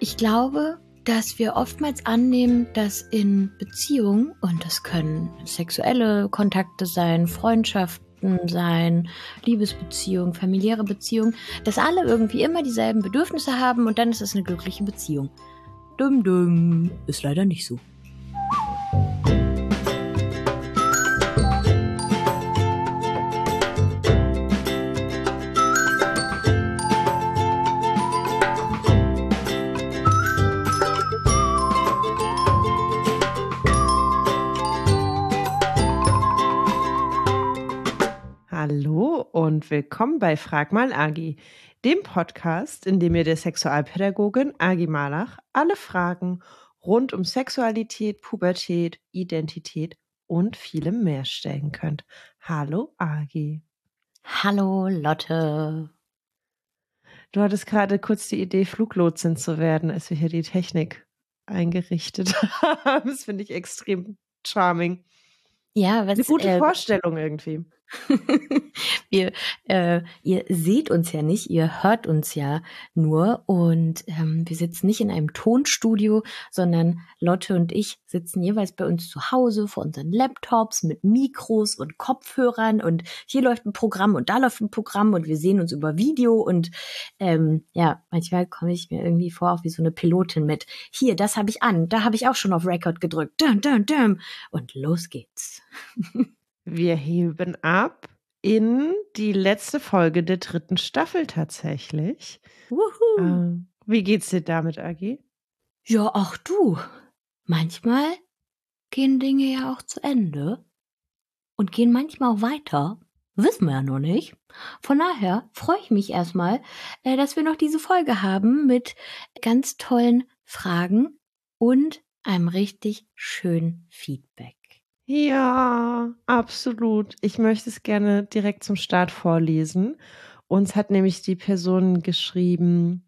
Ich glaube, dass wir oftmals annehmen, dass in Beziehungen, und das können sexuelle Kontakte sein, Freundschaften sein, Liebesbeziehungen, familiäre Beziehungen, dass alle irgendwie immer dieselben Bedürfnisse haben und dann ist es eine glückliche Beziehung. Dum dum, ist leider nicht so. Und willkommen bei Frag mal Agi, dem Podcast, in dem ihr der Sexualpädagogin Agi Malach alle Fragen rund um Sexualität, Pubertät, Identität und vielem mehr stellen könnt. Hallo Agi. Hallo Lotte. Du hattest gerade kurz die Idee, Fluglotsin zu werden, als wir hier die Technik eingerichtet haben. Das finde ich extrem charming. Ja, was, eine gute äh, Vorstellung irgendwie. wir, äh, ihr seht uns ja nicht, ihr hört uns ja nur und ähm, wir sitzen nicht in einem Tonstudio, sondern Lotte und ich sitzen jeweils bei uns zu Hause vor unseren Laptops mit Mikros und Kopfhörern und hier läuft ein Programm und da läuft ein Programm und wir sehen uns über Video und ähm, ja, manchmal komme ich mir irgendwie vor auch wie so eine Pilotin mit. Hier, das habe ich an, da habe ich auch schon auf Record gedrückt. Dum, dum, dum. Und los geht's. Wir heben ab in die letzte Folge der dritten Staffel tatsächlich. Wuhu. Äh, wie geht's dir damit, Agi? Ja, auch du. Manchmal gehen Dinge ja auch zu Ende und gehen manchmal auch weiter. Wissen wir ja noch nicht. Von daher freue ich mich erstmal, äh, dass wir noch diese Folge haben mit ganz tollen Fragen und einem richtig schönen Feedback. Ja, absolut. Ich möchte es gerne direkt zum Start vorlesen. Uns hat nämlich die Person geschrieben,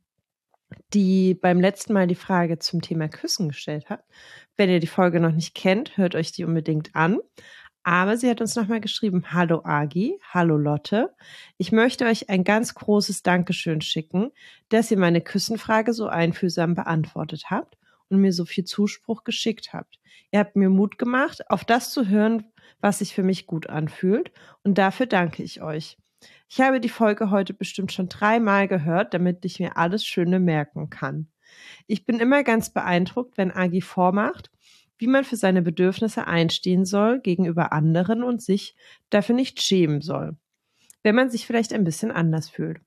die beim letzten Mal die Frage zum Thema Küssen gestellt hat. Wenn ihr die Folge noch nicht kennt, hört euch die unbedingt an. Aber sie hat uns nochmal geschrieben, hallo Agi, hallo Lotte. Ich möchte euch ein ganz großes Dankeschön schicken, dass ihr meine Küssenfrage so einfühlsam beantwortet habt und mir so viel Zuspruch geschickt habt. Ihr habt mir Mut gemacht, auf das zu hören, was sich für mich gut anfühlt. Und dafür danke ich euch. Ich habe die Folge heute bestimmt schon dreimal gehört, damit ich mir alles Schöne merken kann. Ich bin immer ganz beeindruckt, wenn Agi vormacht, wie man für seine Bedürfnisse einstehen soll gegenüber anderen und sich dafür nicht schämen soll, wenn man sich vielleicht ein bisschen anders fühlt.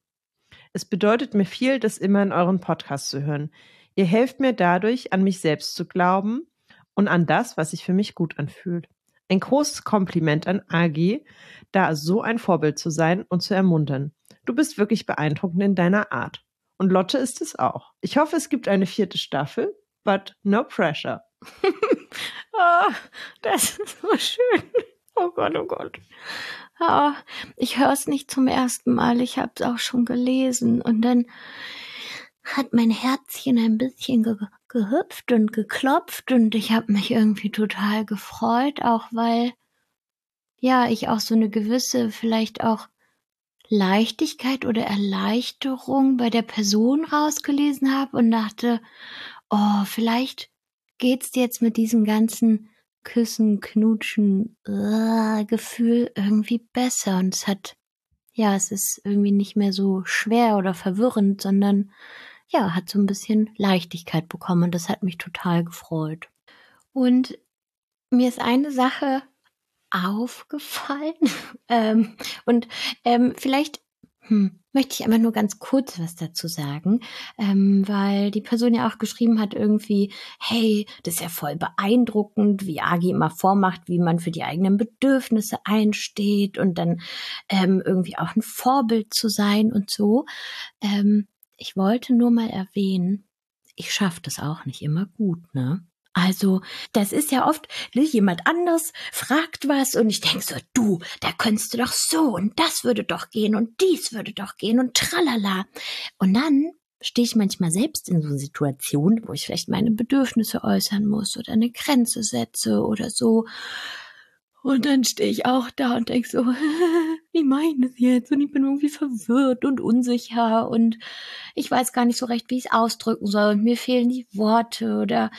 Es bedeutet mir viel, das immer in euren Podcast zu hören. Ihr helft mir dadurch, an mich selbst zu glauben und an das, was sich für mich gut anfühlt. Ein großes Kompliment an Agi, da so ein Vorbild zu sein und zu ermuntern. Du bist wirklich beeindruckend in deiner Art. Und Lotte ist es auch. Ich hoffe, es gibt eine vierte Staffel, but no pressure. oh, das ist so schön. Oh Gott, oh Gott. Oh, ich höre es nicht zum ersten Mal. Ich habe es auch schon gelesen. Und dann hat mein Herzchen ein bisschen ge gehüpft und geklopft und ich habe mich irgendwie total gefreut, auch weil ja, ich auch so eine gewisse vielleicht auch Leichtigkeit oder Erleichterung bei der Person rausgelesen habe und dachte, oh, vielleicht geht's dir jetzt mit diesem ganzen Küssen, Knutschen, uh, Gefühl irgendwie besser. Und es hat, ja, es ist irgendwie nicht mehr so schwer oder verwirrend, sondern ja, hat so ein bisschen Leichtigkeit bekommen das hat mich total gefreut. Und mir ist eine Sache aufgefallen ähm, und ähm, vielleicht hm, möchte ich aber nur ganz kurz was dazu sagen, ähm, weil die Person ja auch geschrieben hat irgendwie, hey, das ist ja voll beeindruckend, wie Agi immer vormacht, wie man für die eigenen Bedürfnisse einsteht und dann ähm, irgendwie auch ein Vorbild zu sein und so. Ähm, ich wollte nur mal erwähnen, ich schaffe das auch nicht immer gut, ne? Also, das ist ja oft, ne, jemand anders fragt was und ich denke so, du, da könntest du doch so und das würde doch gehen und dies würde doch gehen und tralala. Und dann stehe ich manchmal selbst in so Situationen, wo ich vielleicht meine Bedürfnisse äußern muss oder eine Grenze setze oder so. Und dann stehe ich auch da und denke so, wie meine es jetzt? Und ich bin irgendwie verwirrt und unsicher und ich weiß gar nicht so recht, wie ich es ausdrücken soll und mir fehlen die Worte oder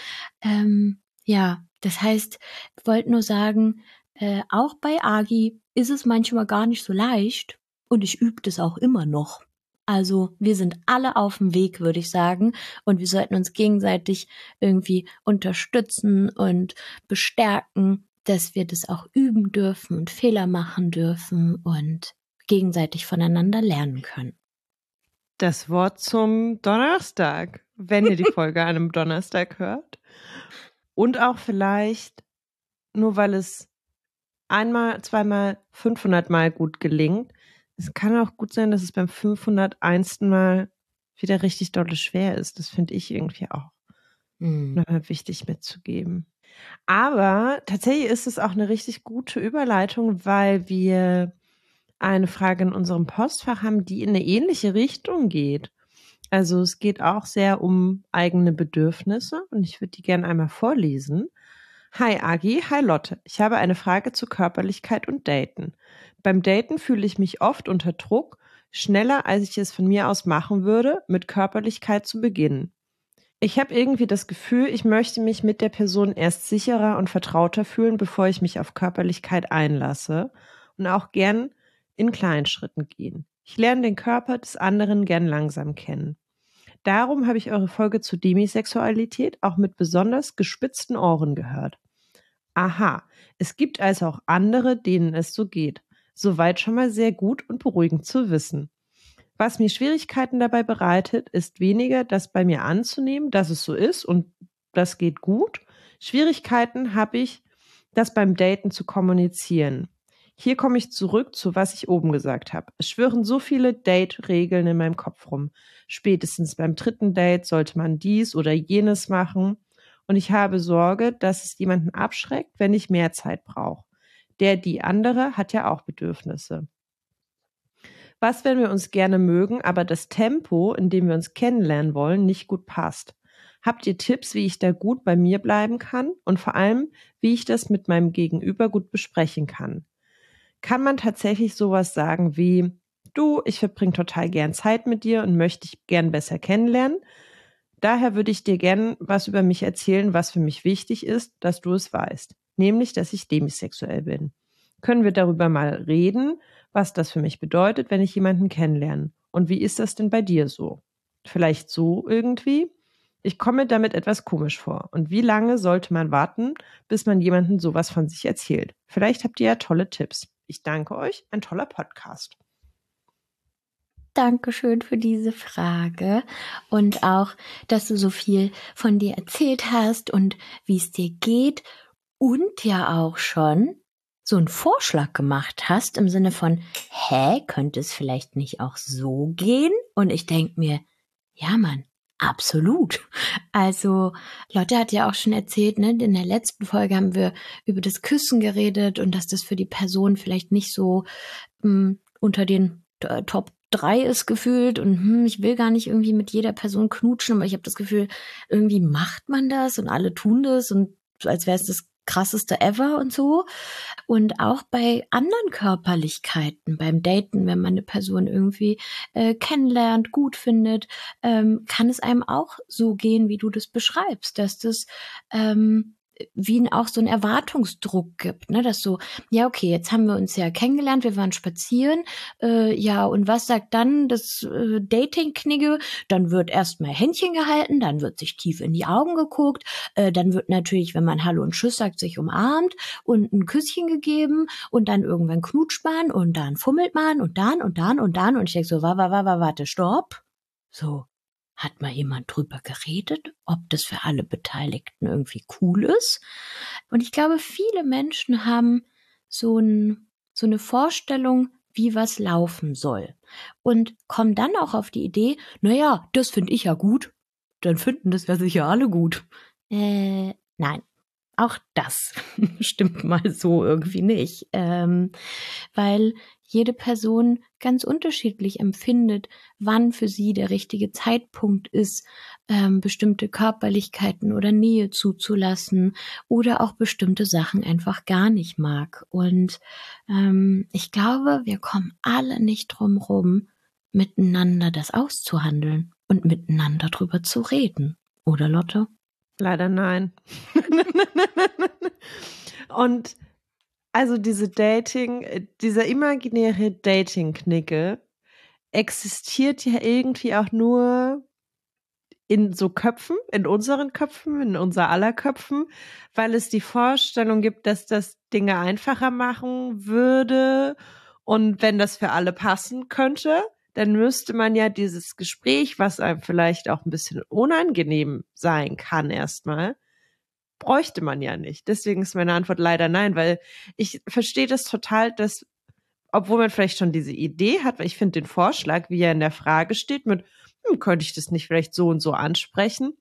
ähm, ja, das heißt, ich wollte nur sagen, äh, auch bei Agi ist es manchmal gar nicht so leicht und ich übe das auch immer noch. Also wir sind alle auf dem Weg, würde ich sagen, und wir sollten uns gegenseitig irgendwie unterstützen und bestärken, dass wir das auch üben dürfen und Fehler machen dürfen und gegenseitig voneinander lernen können. Das Wort zum Donnerstag, wenn ihr die Folge an einem Donnerstag hört. Und auch vielleicht, nur weil es einmal, zweimal, 500 Mal gut gelingt, es kann auch gut sein, dass es beim 501. Mal wieder richtig dolle schwer ist. Das finde ich irgendwie auch mhm. nochmal wichtig mitzugeben. Aber tatsächlich ist es auch eine richtig gute Überleitung, weil wir eine Frage in unserem Postfach haben, die in eine ähnliche Richtung geht. Also es geht auch sehr um eigene Bedürfnisse und ich würde die gerne einmal vorlesen. Hi Agi, hi Lotte. Ich habe eine Frage zu Körperlichkeit und Daten. Beim Daten fühle ich mich oft unter Druck, schneller als ich es von mir aus machen würde, mit Körperlichkeit zu beginnen. Ich habe irgendwie das Gefühl, ich möchte mich mit der Person erst sicherer und vertrauter fühlen, bevor ich mich auf Körperlichkeit einlasse und auch gern in kleinen Schritten gehen. Ich lerne den Körper des anderen gern langsam kennen. Darum habe ich eure Folge zu Demisexualität auch mit besonders gespitzten Ohren gehört. Aha, es gibt also auch andere, denen es so geht. Soweit schon mal sehr gut und beruhigend zu wissen. Was mir Schwierigkeiten dabei bereitet, ist weniger das bei mir anzunehmen, dass es so ist und das geht gut. Schwierigkeiten habe ich, das beim Daten zu kommunizieren. Hier komme ich zurück zu, was ich oben gesagt habe. Es schwören so viele Date-Regeln in meinem Kopf rum. Spätestens beim dritten Date sollte man dies oder jenes machen. Und ich habe Sorge, dass es jemanden abschreckt, wenn ich mehr Zeit brauche. Der, die andere hat ja auch Bedürfnisse. Was, wenn wir uns gerne mögen, aber das Tempo, in dem wir uns kennenlernen wollen, nicht gut passt? Habt ihr Tipps, wie ich da gut bei mir bleiben kann und vor allem, wie ich das mit meinem Gegenüber gut besprechen kann? Kann man tatsächlich sowas sagen wie, du, ich verbringe total gern Zeit mit dir und möchte dich gern besser kennenlernen? Daher würde ich dir gern was über mich erzählen, was für mich wichtig ist, dass du es weißt, nämlich, dass ich demisexuell bin. Können wir darüber mal reden, was das für mich bedeutet, wenn ich jemanden kennenlerne. Und wie ist das denn bei dir so? Vielleicht so irgendwie? Ich komme damit etwas komisch vor. Und wie lange sollte man warten, bis man jemanden sowas von sich erzählt? Vielleicht habt ihr ja tolle Tipps. Ich danke euch. Ein toller Podcast. Dankeschön für diese Frage und auch, dass du so viel von dir erzählt hast und wie es dir geht und ja auch schon so einen Vorschlag gemacht hast im Sinne von, hä, könnte es vielleicht nicht auch so gehen? Und ich denk mir, ja, Mann, absolut. Also, Lotte hat ja auch schon erzählt, ne, in der letzten Folge haben wir über das Küssen geredet und dass das für die Person vielleicht nicht so mh, hm, unter den äh, Top drei ist gefühlt und hm, ich will gar nicht irgendwie mit jeder Person knutschen, aber ich habe das Gefühl, irgendwie macht man das und alle tun das und als wäre es das krasseste ever und so. Und auch bei anderen Körperlichkeiten, beim Daten, wenn man eine Person irgendwie äh, kennenlernt, gut findet, ähm, kann es einem auch so gehen, wie du das beschreibst, dass das ähm, wie auch so ein Erwartungsdruck gibt, ne, dass so, ja, okay, jetzt haben wir uns ja kennengelernt, wir waren spazieren, äh, ja, und was sagt dann das äh, Dating-Knigge? Dann wird erstmal Händchen gehalten, dann wird sich tief in die Augen geguckt, äh, dann wird natürlich, wenn man Hallo und Tschüss sagt, sich umarmt und ein Küsschen gegeben und dann irgendwann knutscht man und dann fummelt man und dann und dann und dann und ich denke so, wa, wa, wa, wa, warte, stopp. So, hat mal jemand drüber geredet, ob das für alle Beteiligten irgendwie cool ist? Und ich glaube, viele Menschen haben so, ein, so eine Vorstellung, wie was laufen soll. Und kommen dann auch auf die Idee, naja, das finde ich ja gut. Dann finden das ja sicher alle gut. Äh, nein. Auch das stimmt mal so irgendwie nicht. Ähm, weil jede Person ganz unterschiedlich empfindet, wann für sie der richtige Zeitpunkt ist, ähm, bestimmte Körperlichkeiten oder Nähe zuzulassen oder auch bestimmte Sachen einfach gar nicht mag. Und ähm, ich glaube, wir kommen alle nicht drum rum, miteinander das auszuhandeln und miteinander drüber zu reden. Oder Lotte? Leider nein. und also diese Dating, äh, dieser imaginäre Dating-Knicke existiert ja irgendwie auch nur in so Köpfen, in unseren Köpfen, in unser aller Köpfen, weil es die Vorstellung gibt, dass das Dinge einfacher machen würde. Und wenn das für alle passen könnte, dann müsste man ja dieses Gespräch, was einem vielleicht auch ein bisschen unangenehm sein kann erstmal, bräuchte man ja nicht. Deswegen ist meine Antwort leider nein, weil ich verstehe das total, dass, obwohl man vielleicht schon diese Idee hat, weil ich finde den Vorschlag, wie er in der Frage steht, mit, hm, könnte ich das nicht vielleicht so und so ansprechen,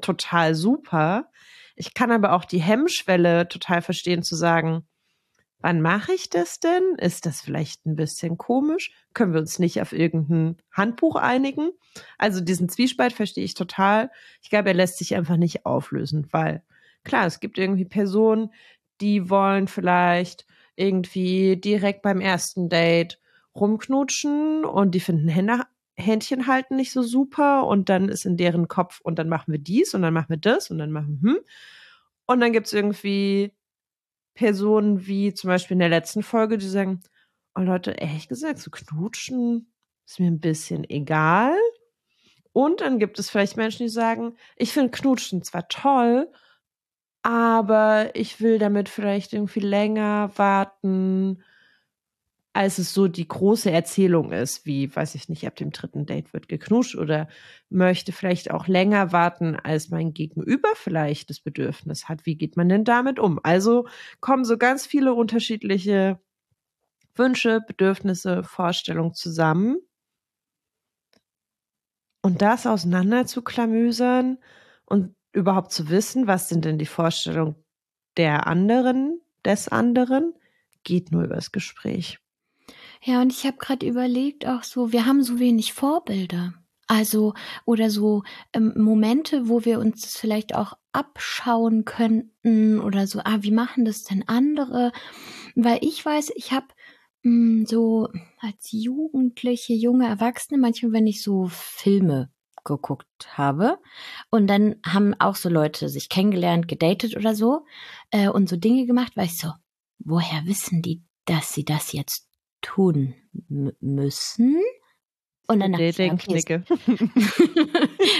total super. Ich kann aber auch die Hemmschwelle total verstehen zu sagen, wann mache ich das denn? Ist das vielleicht ein bisschen komisch? Können wir uns nicht auf irgendein Handbuch einigen? Also diesen Zwiespalt verstehe ich total. Ich glaube, er lässt sich einfach nicht auflösen, weil Klar, es gibt irgendwie Personen, die wollen vielleicht irgendwie direkt beim ersten Date rumknutschen und die finden Hände, Händchen halten nicht so super und dann ist in deren Kopf und dann machen wir dies und dann machen wir das und dann machen hm. Und dann gibt es irgendwie Personen wie zum Beispiel in der letzten Folge, die sagen, oh Leute, ehrlich gesagt, so knutschen ist mir ein bisschen egal. Und dann gibt es vielleicht Menschen, die sagen, ich finde Knutschen zwar toll, aber ich will damit vielleicht irgendwie länger warten, als es so die große Erzählung ist, wie, weiß ich nicht, ab dem dritten Date wird geknuscht oder möchte vielleicht auch länger warten, als mein Gegenüber vielleicht das Bedürfnis hat. Wie geht man denn damit um? Also kommen so ganz viele unterschiedliche Wünsche, Bedürfnisse, Vorstellungen zusammen. Und das auseinander zu klamüsern und überhaupt zu wissen, was sind denn die Vorstellungen der anderen, des anderen, geht nur übers Gespräch. Ja, und ich habe gerade überlegt, auch so, wir haben so wenig Vorbilder. Also, oder so ähm, Momente, wo wir uns das vielleicht auch abschauen könnten oder so, ah, wie machen das denn andere? Weil ich weiß, ich habe hm, so als Jugendliche, junge Erwachsene, manchmal, wenn ich so Filme geguckt habe. Und dann haben auch so Leute sich kennengelernt, gedatet oder so äh, und so Dinge gemacht, weil ich so, woher wissen die, dass sie das jetzt tun müssen? Und dann dachte ich, okay,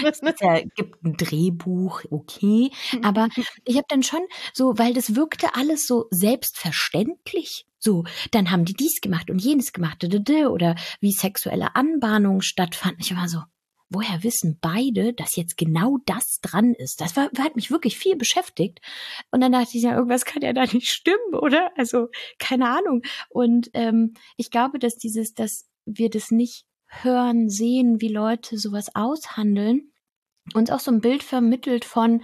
es, es ja, gibt ein Drehbuch, okay. Aber ich habe dann schon so, weil das wirkte alles so selbstverständlich. So, dann haben die dies gemacht und jenes gemacht, oder wie sexuelle Anbahnungen stattfanden. Ich war so, woher wissen beide, dass jetzt genau das dran ist? Das war, hat mich wirklich viel beschäftigt. Und dann dachte ich, ja, irgendwas kann ja da nicht stimmen, oder? Also, keine Ahnung. Und ähm, ich glaube, dass dieses, dass wir das nicht hören, sehen, wie Leute sowas aushandeln, uns auch so ein Bild vermittelt von,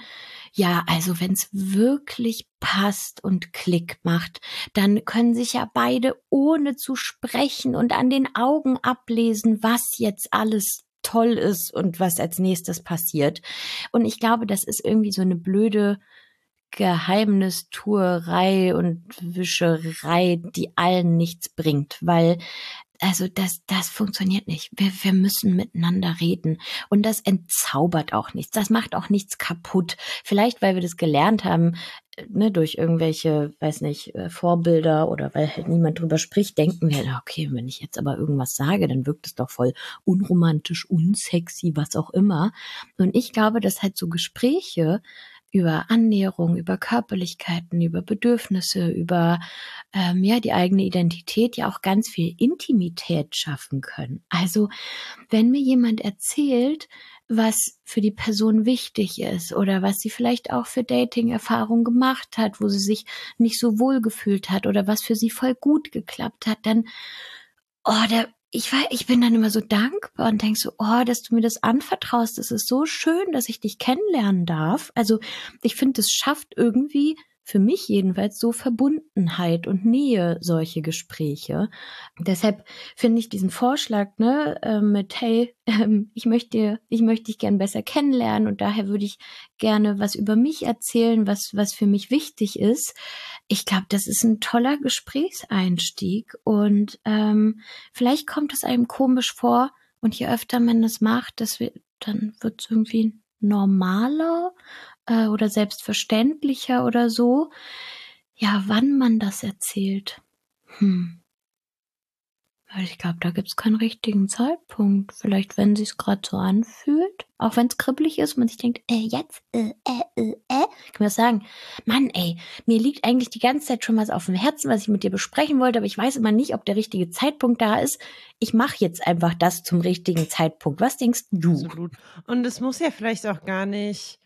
ja, also wenn es wirklich passt und Klick macht, dann können sich ja beide ohne zu sprechen und an den Augen ablesen, was jetzt alles toll ist und was als nächstes passiert. Und ich glaube, das ist irgendwie so eine blöde Geheimnistuerei und Wischerei, die allen nichts bringt, weil also das, das funktioniert nicht. Wir, wir müssen miteinander reden. Und das entzaubert auch nichts. Das macht auch nichts kaputt. Vielleicht, weil wir das gelernt haben, ne, durch irgendwelche, weiß nicht, äh, Vorbilder oder weil halt niemand drüber spricht, denken wir, okay, wenn ich jetzt aber irgendwas sage, dann wirkt es doch voll unromantisch, unsexy, was auch immer. Und ich glaube, dass halt so Gespräche über Annäherung, über Körperlichkeiten, über Bedürfnisse, über ähm, ja die eigene Identität ja auch ganz viel Intimität schaffen können. Also wenn mir jemand erzählt, was für die Person wichtig ist oder was sie vielleicht auch für Dating-Erfahrungen gemacht hat, wo sie sich nicht so wohl gefühlt hat oder was für sie voll gut geklappt hat, dann, oh, da, ich war, ich bin dann immer so dankbar und denk so, oh, dass du mir das anvertraust. Das ist so schön, dass ich dich kennenlernen darf. Also ich finde, es schafft irgendwie für mich jedenfalls so Verbundenheit und Nähe solche Gespräche. Deshalb finde ich diesen Vorschlag ne äh, mit hey ähm, ich möchte ich möchte dich gern besser kennenlernen und daher würde ich gerne was über mich erzählen was was für mich wichtig ist. Ich glaube das ist ein toller Gesprächseinstieg und ähm, vielleicht kommt es einem komisch vor und je öfter man das macht, das wird dann wird es irgendwie normaler äh, oder selbstverständlicher oder so. Ja, wann man das erzählt. Hm. Ich glaube, da gibt es keinen richtigen Zeitpunkt. Vielleicht, wenn sie es gerade so anfühlt. Auch wenn es kribbelig ist und man sich denkt, äh, jetzt, äh, äh, äh, äh. Kann man sagen, Mann, ey, mir liegt eigentlich die ganze Zeit schon was auf dem Herzen, was ich mit dir besprechen wollte, aber ich weiß immer nicht, ob der richtige Zeitpunkt da ist. Ich mache jetzt einfach das zum richtigen Zeitpunkt. Was denkst du? Absolut. Und es muss ja vielleicht auch gar nicht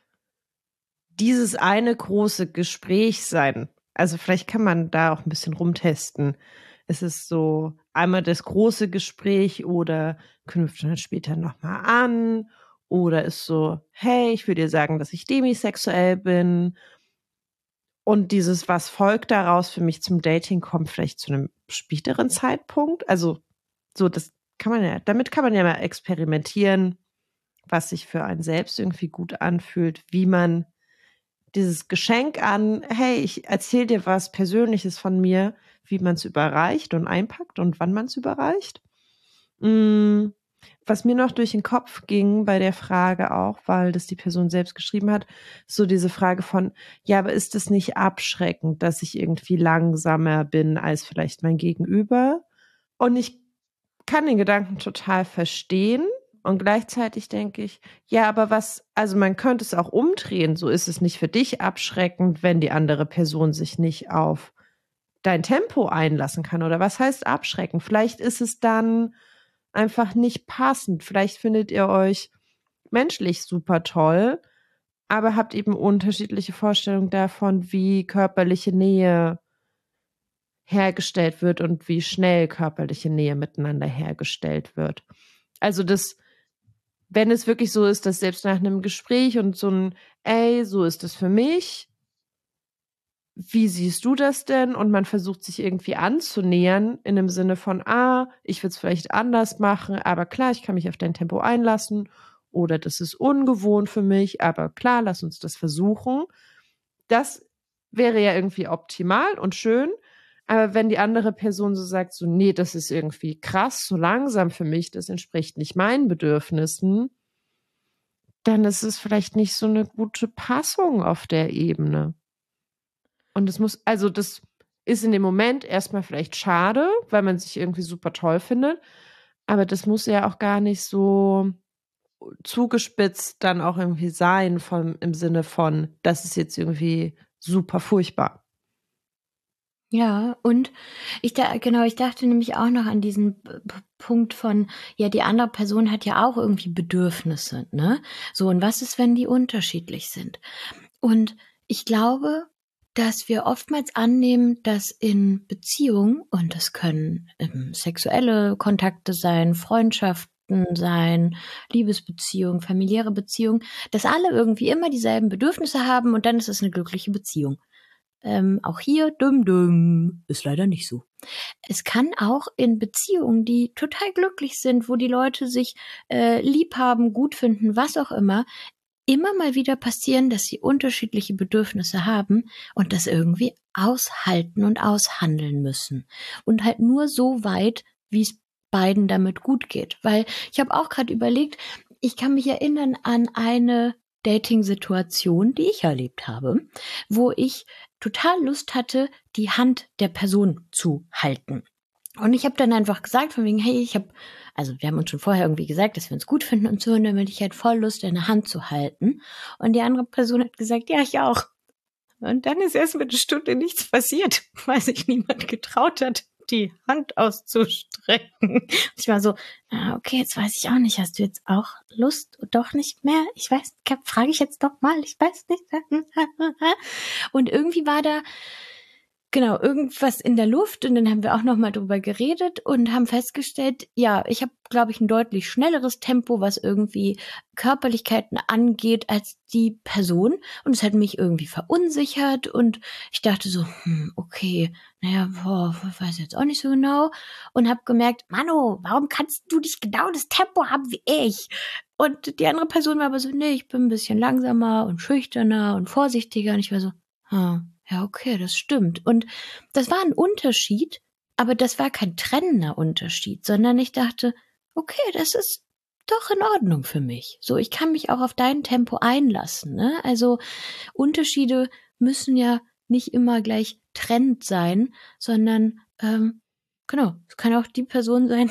dieses eine große Gespräch sein. Also vielleicht kann man da auch ein bisschen rumtesten. Es ist so einmal das große Gespräch oder knüpft dann später nochmal an oder ist so, hey, ich will dir sagen, dass ich demisexuell bin. Und dieses, was folgt daraus für mich zum Dating, kommt vielleicht zu einem späteren Zeitpunkt. Also, so, das kann man ja, damit kann man ja mal experimentieren, was sich für einen selbst irgendwie gut anfühlt, wie man dieses Geschenk an, hey, ich erzähle dir was Persönliches von mir, wie man es überreicht und einpackt und wann man es überreicht. Mm, was mir noch durch den Kopf ging bei der Frage auch, weil das die Person selbst geschrieben hat, so diese Frage von, ja, aber ist es nicht abschreckend, dass ich irgendwie langsamer bin als vielleicht mein Gegenüber? Und ich kann den Gedanken total verstehen. Und gleichzeitig denke ich, ja, aber was, also man könnte es auch umdrehen. So ist es nicht für dich abschreckend, wenn die andere Person sich nicht auf dein Tempo einlassen kann. Oder was heißt abschrecken? Vielleicht ist es dann einfach nicht passend. Vielleicht findet ihr euch menschlich super toll, aber habt eben unterschiedliche Vorstellungen davon, wie körperliche Nähe hergestellt wird und wie schnell körperliche Nähe miteinander hergestellt wird. Also das wenn es wirklich so ist, dass selbst nach einem Gespräch und so ein, ey, so ist es für mich, wie siehst du das denn? Und man versucht sich irgendwie anzunähern in dem Sinne von, ah, ich würde es vielleicht anders machen, aber klar, ich kann mich auf dein Tempo einlassen oder das ist ungewohnt für mich, aber klar, lass uns das versuchen. Das wäre ja irgendwie optimal und schön. Aber wenn die andere Person so sagt, so, nee, das ist irgendwie krass, so langsam für mich, das entspricht nicht meinen Bedürfnissen, dann ist es vielleicht nicht so eine gute Passung auf der Ebene. Und es muss, also das ist in dem Moment erstmal vielleicht schade, weil man sich irgendwie super toll findet. Aber das muss ja auch gar nicht so zugespitzt dann auch irgendwie sein, vom, im Sinne von, das ist jetzt irgendwie super furchtbar. Ja, und ich da, genau, ich dachte nämlich auch noch an diesen Punkt von, ja, die andere Person hat ja auch irgendwie Bedürfnisse, ne? So, und was ist, wenn die unterschiedlich sind? Und ich glaube, dass wir oftmals annehmen, dass in Beziehungen, und das können ähm, sexuelle Kontakte sein, Freundschaften sein, Liebesbeziehungen, familiäre Beziehungen, dass alle irgendwie immer dieselben Bedürfnisse haben und dann ist es eine glückliche Beziehung. Ähm, auch hier, düm düm, ist leider nicht so. Es kann auch in Beziehungen, die total glücklich sind, wo die Leute sich äh, lieb haben, gut finden, was auch immer, immer mal wieder passieren, dass sie unterschiedliche Bedürfnisse haben und das irgendwie aushalten und aushandeln müssen. Und halt nur so weit, wie es beiden damit gut geht. Weil ich habe auch gerade überlegt, ich kann mich erinnern an eine Dating-Situation, die ich erlebt habe, wo ich total Lust hatte, die Hand der Person zu halten. Und ich habe dann einfach gesagt, von wegen, hey, ich habe, also wir haben uns schon vorher irgendwie gesagt, dass wir uns gut finden und so, und dann ich halt voll Lust, deine Hand zu halten. Und die andere Person hat gesagt, ja, ich auch. Und dann ist erst mit einer Stunde nichts passiert, weil sich niemand getraut hat, die Hand auszustrecken. Ich war so, ah, okay, jetzt weiß ich auch nicht, hast du jetzt auch Lust? Doch nicht mehr? Ich weiß, frage ich jetzt doch mal, ich weiß nicht. Und irgendwie war da genau, irgendwas in der Luft und dann haben wir auch nochmal drüber geredet und haben festgestellt, ja, ich habe, glaube ich, ein deutlich schnelleres Tempo, was irgendwie Körperlichkeiten angeht, als die Person. Und es hat mich irgendwie verunsichert und ich dachte so, hm, okay, naja, boah, weiß jetzt auch nicht so genau. Und habe gemerkt, Mano, warum kannst du nicht genau das Tempo haben wie ich? Und die andere Person war aber so, nee, ich bin ein bisschen langsamer und schüchterner und vorsichtiger. Und ich war so, hm, ja, okay, das stimmt. Und das war ein Unterschied, aber das war kein trennender Unterschied, sondern ich dachte, okay, das ist doch in Ordnung für mich. So, ich kann mich auch auf dein Tempo einlassen. Ne? Also Unterschiede müssen ja nicht immer gleich trennend sein, sondern ähm, genau, es kann auch die Person sein,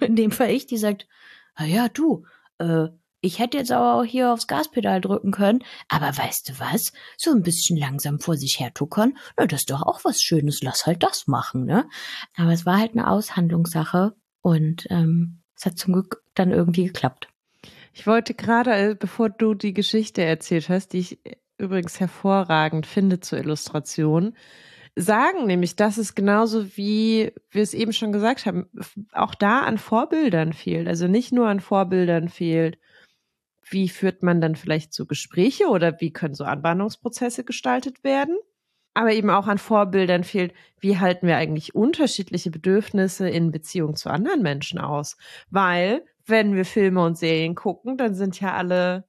in dem Fall ich, die sagt, ah ja, du, äh, ich hätte jetzt aber auch hier aufs Gaspedal drücken können, aber weißt du was? So ein bisschen langsam vor sich her tuckern, na, das ist doch auch was Schönes, lass halt das machen, ne? Aber es war halt eine Aushandlungssache und ähm, es hat zum Glück dann irgendwie geklappt. Ich wollte gerade, äh, bevor du die Geschichte erzählt hast, die ich übrigens hervorragend finde zur Illustration, sagen, nämlich, dass es genauso wie wir es eben schon gesagt haben, auch da an Vorbildern fehlt. Also nicht nur an Vorbildern fehlt, wie führt man dann vielleicht so Gespräche oder wie können so Anbahnungsprozesse gestaltet werden? Aber eben auch an Vorbildern fehlt, wie halten wir eigentlich unterschiedliche Bedürfnisse in Beziehung zu anderen Menschen aus? Weil, wenn wir Filme und Serien gucken, dann sind ja alle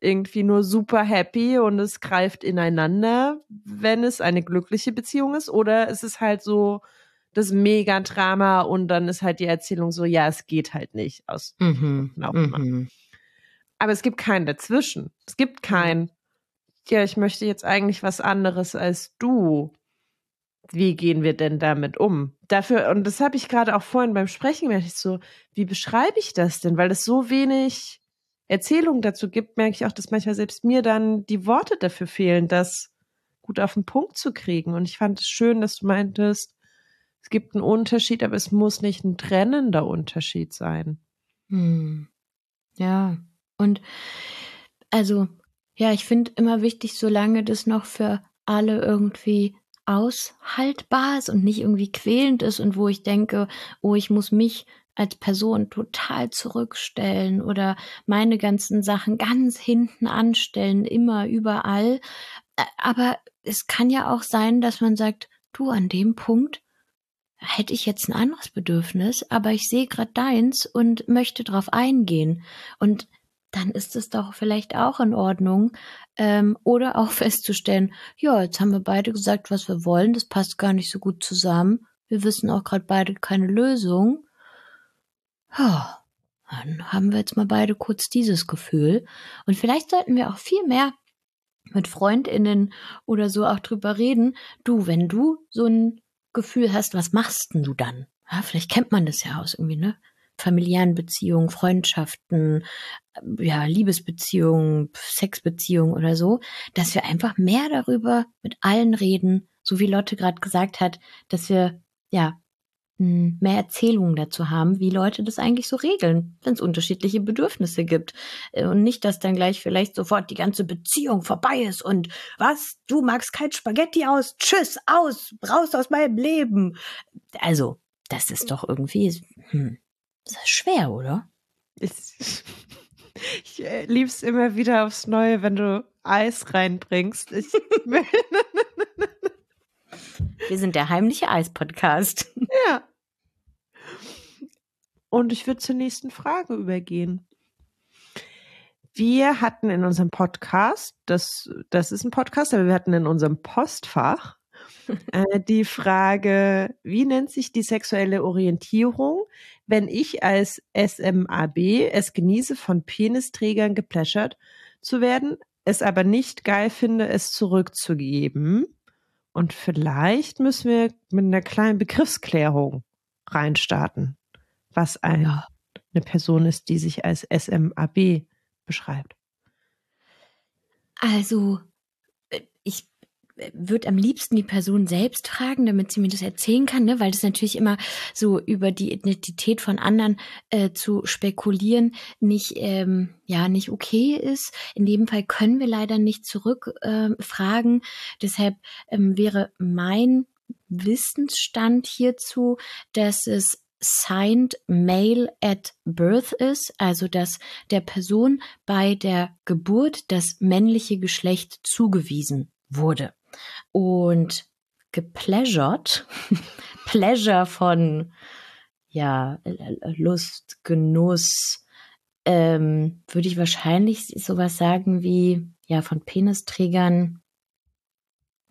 irgendwie nur super happy und es greift ineinander, wenn es eine glückliche Beziehung ist. Oder es ist halt so das Megadrama und dann ist halt die Erzählung so, ja, es geht halt nicht aus. Mhm. Mhm. Aber es gibt keinen dazwischen. Es gibt kein, ja, ich möchte jetzt eigentlich was anderes als du. Wie gehen wir denn damit um? Dafür, und das habe ich gerade auch vorhin beim Sprechen, merke ich so, wie beschreibe ich das denn? Weil es so wenig Erzählung dazu gibt, merke ich auch, dass manchmal selbst mir dann die Worte dafür fehlen, das gut auf den Punkt zu kriegen. Und ich fand es schön, dass du meintest, es gibt einen Unterschied, aber es muss nicht ein trennender Unterschied sein. Hm. Ja, und also, ja, ich finde immer wichtig, solange das noch für alle irgendwie aushaltbar ist und nicht irgendwie quälend ist und wo ich denke, oh, ich muss mich als Person total zurückstellen oder meine ganzen Sachen ganz hinten anstellen, immer überall. Aber es kann ja auch sein, dass man sagt, du, an dem Punkt hätte ich jetzt ein anderes Bedürfnis, aber ich sehe gerade deins und möchte drauf eingehen. Und dann ist es doch vielleicht auch in Ordnung. Ähm, oder auch festzustellen, ja, jetzt haben wir beide gesagt, was wir wollen, das passt gar nicht so gut zusammen. Wir wissen auch gerade beide keine Lösung. Ja, dann haben wir jetzt mal beide kurz dieses Gefühl. Und vielleicht sollten wir auch viel mehr mit Freundinnen oder so auch drüber reden. Du, wenn du so ein Gefühl hast, was machst denn du dann? Ja, vielleicht kennt man das ja aus irgendwie, ne? Familiären Beziehungen, Freundschaften, ja, Liebesbeziehungen, Sexbeziehungen oder so, dass wir einfach mehr darüber mit allen reden, so wie Lotte gerade gesagt hat, dass wir ja mehr Erzählungen dazu haben, wie Leute das eigentlich so regeln, wenn es unterschiedliche Bedürfnisse gibt. Äh, und nicht, dass dann gleich vielleicht sofort die ganze Beziehung vorbei ist und was, du magst kein Spaghetti aus, tschüss, aus, raus aus meinem Leben. Also, das ist doch irgendwie, hm, das ist schwer, oder? Ich, ich äh, lieb's immer wieder aufs Neue, wenn du Eis reinbringst. Ich, Wir sind der heimliche Eis-Podcast. Ja. Und ich würde zur nächsten Frage übergehen. Wir hatten in unserem Podcast, das, das ist ein Podcast, aber wir hatten in unserem Postfach äh, die Frage, wie nennt sich die sexuelle Orientierung, wenn ich als SMAB es genieße, von Penisträgern gepläschert zu werden, es aber nicht geil finde, es zurückzugeben. Und vielleicht müssen wir mit einer kleinen Begriffsklärung reinstarten, was ein, ja. eine Person ist, die sich als SMAB beschreibt. Also, würde am liebsten die Person selbst fragen, damit sie mir das erzählen kann, ne? weil das natürlich immer so über die Identität von anderen äh, zu spekulieren nicht ähm, ja nicht okay ist. In dem Fall können wir leider nicht zurückfragen. Äh, Deshalb ähm, wäre mein Wissensstand hierzu, dass es signed male at birth ist, also dass der Person bei der Geburt das männliche Geschlecht zugewiesen wurde. Und gepleasured, Pleasure von ja, Lust, Genuss, ähm, würde ich wahrscheinlich sowas sagen wie, ja, von Penisträgern.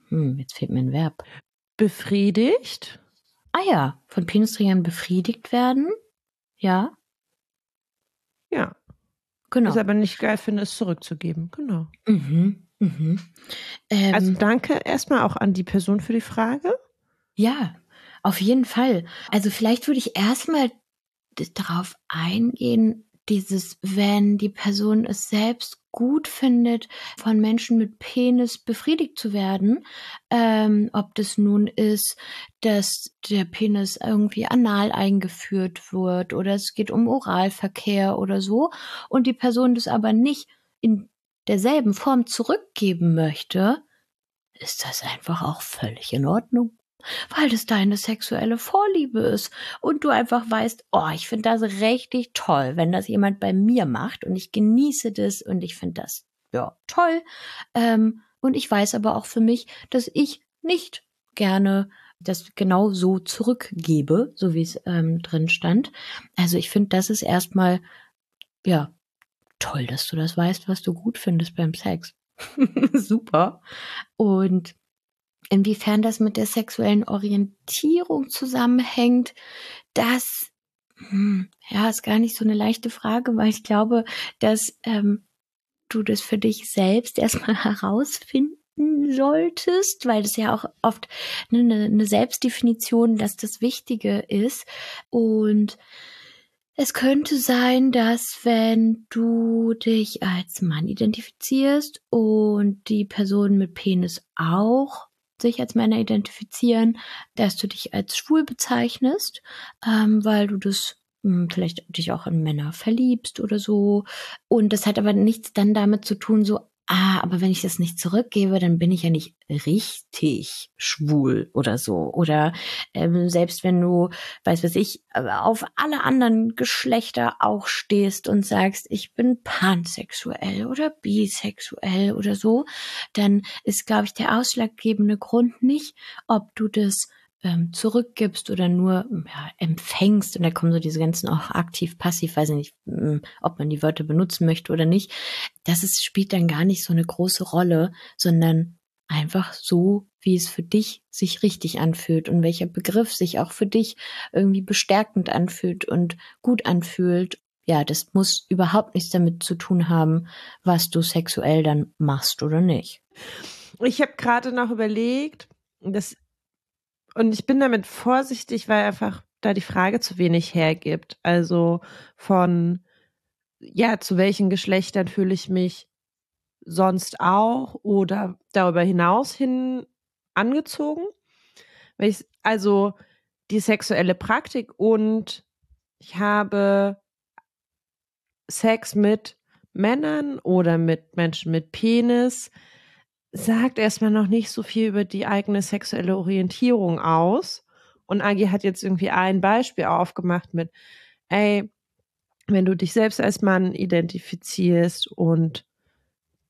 Hm, jetzt fehlt mir ein Verb. Befriedigt? Ah ja, von Penisträgern befriedigt werden. Ja. Ja. Genau. Ist aber nicht geil finde, es zurückzugeben. Genau. Mhm. Mhm. Ähm, also danke erstmal auch an die Person für die Frage. Ja, auf jeden Fall. Also vielleicht würde ich erstmal darauf eingehen, dieses, wenn die Person es selbst gut findet, von Menschen mit Penis befriedigt zu werden, ähm, ob das nun ist, dass der Penis irgendwie anal eingeführt wird oder es geht um Oralverkehr oder so und die Person das aber nicht in derselben Form zurückgeben möchte, ist das einfach auch völlig in Ordnung weil das deine sexuelle Vorliebe ist und du einfach weißt, oh, ich finde das richtig toll, wenn das jemand bei mir macht und ich genieße das und ich finde das ja toll. Ähm, und ich weiß aber auch für mich, dass ich nicht gerne das genau so zurückgebe, so wie es ähm, drin stand. Also ich finde, das ist erstmal ja toll, dass du das weißt, was du gut findest beim Sex. Super. Und Inwiefern das mit der sexuellen Orientierung zusammenhängt, das hm, ja ist gar nicht so eine leichte Frage, weil ich glaube, dass ähm, du das für dich selbst erstmal herausfinden solltest, weil das ja auch oft eine, eine Selbstdefinition, dass das Wichtige ist. Und es könnte sein, dass wenn du dich als Mann identifizierst und die Person mit Penis auch, sich als Männer identifizieren, dass du dich als schwul bezeichnest, ähm, weil du das hm, vielleicht dich auch in Männer verliebst oder so. Und das hat aber nichts dann damit zu tun, so, ah, aber wenn ich das nicht zurückgebe, dann bin ich ja nicht richtig schwul oder so. Oder ähm, selbst wenn du, weiß was ich, auf alle anderen Geschlechter auch stehst und sagst, ich bin pansexuell oder bisexuell oder so, dann ist, glaube ich, der ausschlaggebende Grund nicht, ob du das ähm, zurückgibst oder nur ja, empfängst. Und da kommen so diese ganzen auch aktiv, passiv, weiß ich nicht, hm, ob man die Wörter benutzen möchte oder nicht. Das ist, spielt dann gar nicht so eine große Rolle, sondern einfach so, wie es für dich sich richtig anfühlt und welcher Begriff sich auch für dich irgendwie bestärkend anfühlt und gut anfühlt. Ja, das muss überhaupt nichts damit zu tun haben, was du sexuell dann machst oder nicht. Ich habe gerade noch überlegt, das und ich bin damit vorsichtig, weil einfach da die Frage zu wenig hergibt. Also von, ja, zu welchen Geschlechtern fühle ich mich sonst auch oder darüber hinaus hin angezogen? Also die sexuelle Praktik und ich habe Sex mit Männern oder mit Menschen mit Penis sagt erstmal noch nicht so viel über die eigene sexuelle Orientierung aus. Und Agi hat jetzt irgendwie ein Beispiel aufgemacht mit, ey, wenn du dich selbst als Mann identifizierst und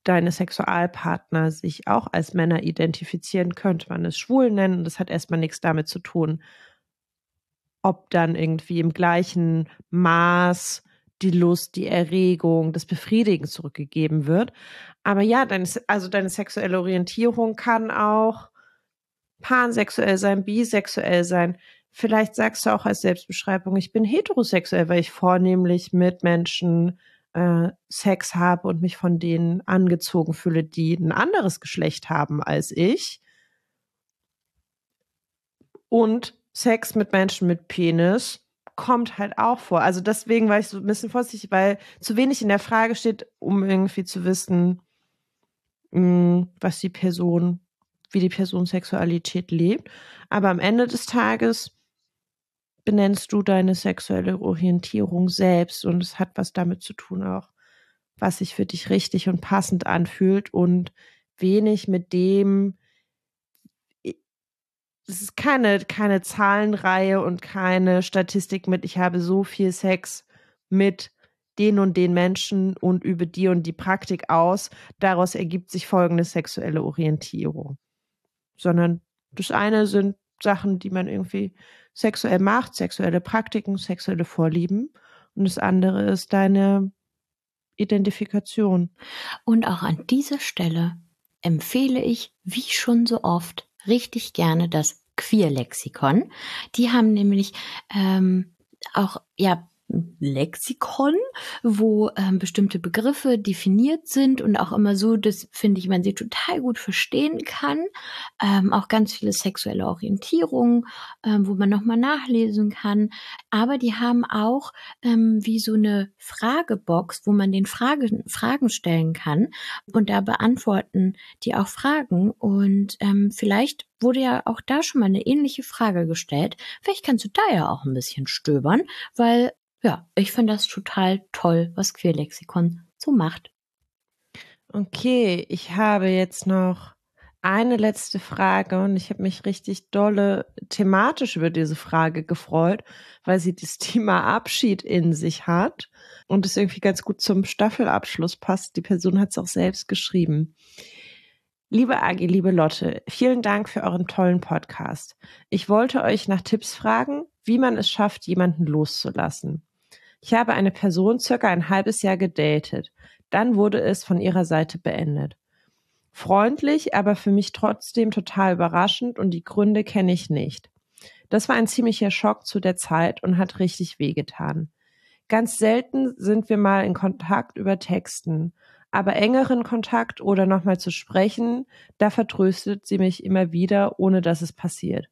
deine Sexualpartner sich auch als Männer identifizieren, könnte man es schwul nennen. Das hat erstmal nichts damit zu tun, ob dann irgendwie im gleichen Maß die Lust, die Erregung, das Befriedigen zurückgegeben wird. Aber ja, deine, also deine sexuelle Orientierung kann auch pansexuell sein, bisexuell sein. Vielleicht sagst du auch als Selbstbeschreibung, ich bin heterosexuell, weil ich vornehmlich mit Menschen äh, Sex habe und mich von denen angezogen fühle, die ein anderes Geschlecht haben als ich. Und Sex mit Menschen mit Penis kommt halt auch vor. Also deswegen war ich so ein bisschen vorsichtig, weil zu wenig in der Frage steht, um irgendwie zu wissen, mh, was die Person, wie die Person Sexualität lebt. Aber am Ende des Tages benennst du deine sexuelle Orientierung selbst und es hat was damit zu tun auch, was sich für dich richtig und passend anfühlt und wenig mit dem, es ist keine, keine Zahlenreihe und keine Statistik mit, ich habe so viel Sex mit den und den Menschen und über die und die Praktik aus. Daraus ergibt sich folgende sexuelle Orientierung. Sondern das eine sind Sachen, die man irgendwie sexuell macht, sexuelle Praktiken, sexuelle Vorlieben. Und das andere ist deine Identifikation. Und auch an dieser Stelle empfehle ich, wie schon so oft, richtig gerne das Queer-Lexikon. Die haben nämlich ähm, auch ja Lexikon, wo ähm, bestimmte Begriffe definiert sind und auch immer so, dass finde ich, man sie total gut verstehen kann. Ähm, auch ganz viele sexuelle Orientierungen, ähm, wo man nochmal nachlesen kann. Aber die haben auch ähm, wie so eine Fragebox, wo man den Fragen, Fragen stellen kann und da beantworten die auch Fragen. Und ähm, vielleicht wurde ja auch da schon mal eine ähnliche Frage gestellt. Vielleicht kannst du da ja auch ein bisschen stöbern, weil ja, ich finde das total toll, was Queerlexikon so macht. Okay, ich habe jetzt noch eine letzte Frage und ich habe mich richtig dolle thematisch über diese Frage gefreut, weil sie das Thema Abschied in sich hat und es irgendwie ganz gut zum Staffelabschluss passt. Die Person hat es auch selbst geschrieben. Liebe Agi, liebe Lotte, vielen Dank für euren tollen Podcast. Ich wollte euch nach Tipps fragen, wie man es schafft, jemanden loszulassen. Ich habe eine Person circa ein halbes Jahr gedatet. Dann wurde es von ihrer Seite beendet. Freundlich, aber für mich trotzdem total überraschend und die Gründe kenne ich nicht. Das war ein ziemlicher Schock zu der Zeit und hat richtig wehgetan. Ganz selten sind wir mal in Kontakt über Texten, aber engeren Kontakt oder nochmal zu sprechen, da vertröstet sie mich immer wieder, ohne dass es passiert.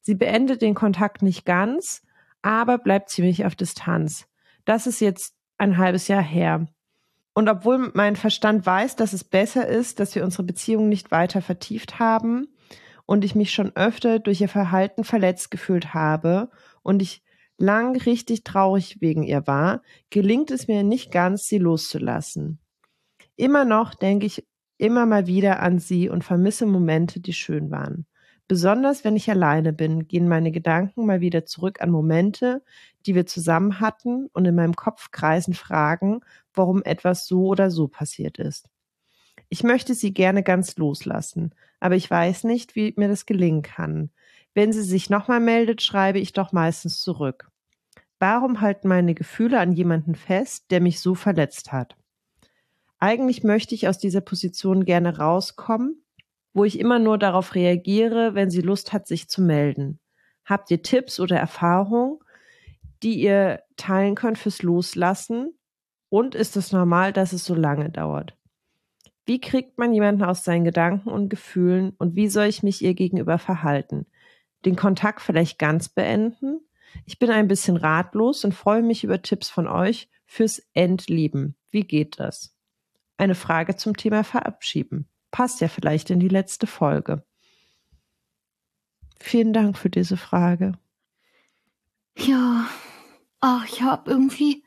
Sie beendet den Kontakt nicht ganz, aber bleibt ziemlich auf Distanz. Das ist jetzt ein halbes Jahr her. Und obwohl mein Verstand weiß, dass es besser ist, dass wir unsere Beziehung nicht weiter vertieft haben und ich mich schon öfter durch ihr Verhalten verletzt gefühlt habe und ich lang richtig traurig wegen ihr war, gelingt es mir nicht ganz, sie loszulassen. Immer noch denke ich immer mal wieder an sie und vermisse Momente, die schön waren. Besonders wenn ich alleine bin, gehen meine Gedanken mal wieder zurück an Momente, die wir zusammen hatten und in meinem Kopf kreisen Fragen, warum etwas so oder so passiert ist. Ich möchte sie gerne ganz loslassen, aber ich weiß nicht, wie mir das gelingen kann. Wenn sie sich nochmal meldet, schreibe ich doch meistens zurück. Warum halten meine Gefühle an jemanden fest, der mich so verletzt hat? Eigentlich möchte ich aus dieser Position gerne rauskommen, wo ich immer nur darauf reagiere, wenn sie Lust hat, sich zu melden. Habt ihr Tipps oder Erfahrungen, die ihr teilen könnt fürs Loslassen? Und ist es normal, dass es so lange dauert? Wie kriegt man jemanden aus seinen Gedanken und Gefühlen und wie soll ich mich ihr gegenüber verhalten? Den Kontakt vielleicht ganz beenden? Ich bin ein bisschen ratlos und freue mich über Tipps von euch fürs Endlieben. Wie geht das? Eine Frage zum Thema Verabschieden passt ja vielleicht in die letzte Folge. Vielen Dank für diese Frage. Ja, ach, ich habe irgendwie,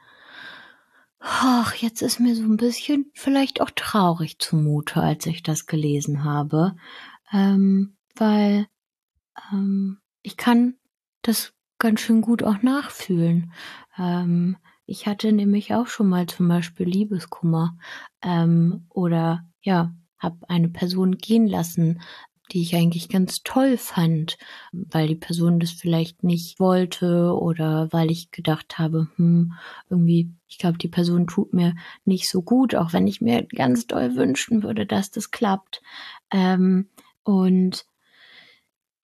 ach, jetzt ist mir so ein bisschen vielleicht auch traurig zumute, als ich das gelesen habe, ähm, weil ähm, ich kann das ganz schön gut auch nachfühlen. Ähm, ich hatte nämlich auch schon mal zum Beispiel Liebeskummer ähm, oder ja habe eine Person gehen lassen, die ich eigentlich ganz toll fand, weil die Person das vielleicht nicht wollte oder weil ich gedacht habe, hm, irgendwie, ich glaube, die Person tut mir nicht so gut, auch wenn ich mir ganz doll wünschen würde, dass das klappt. Ähm, und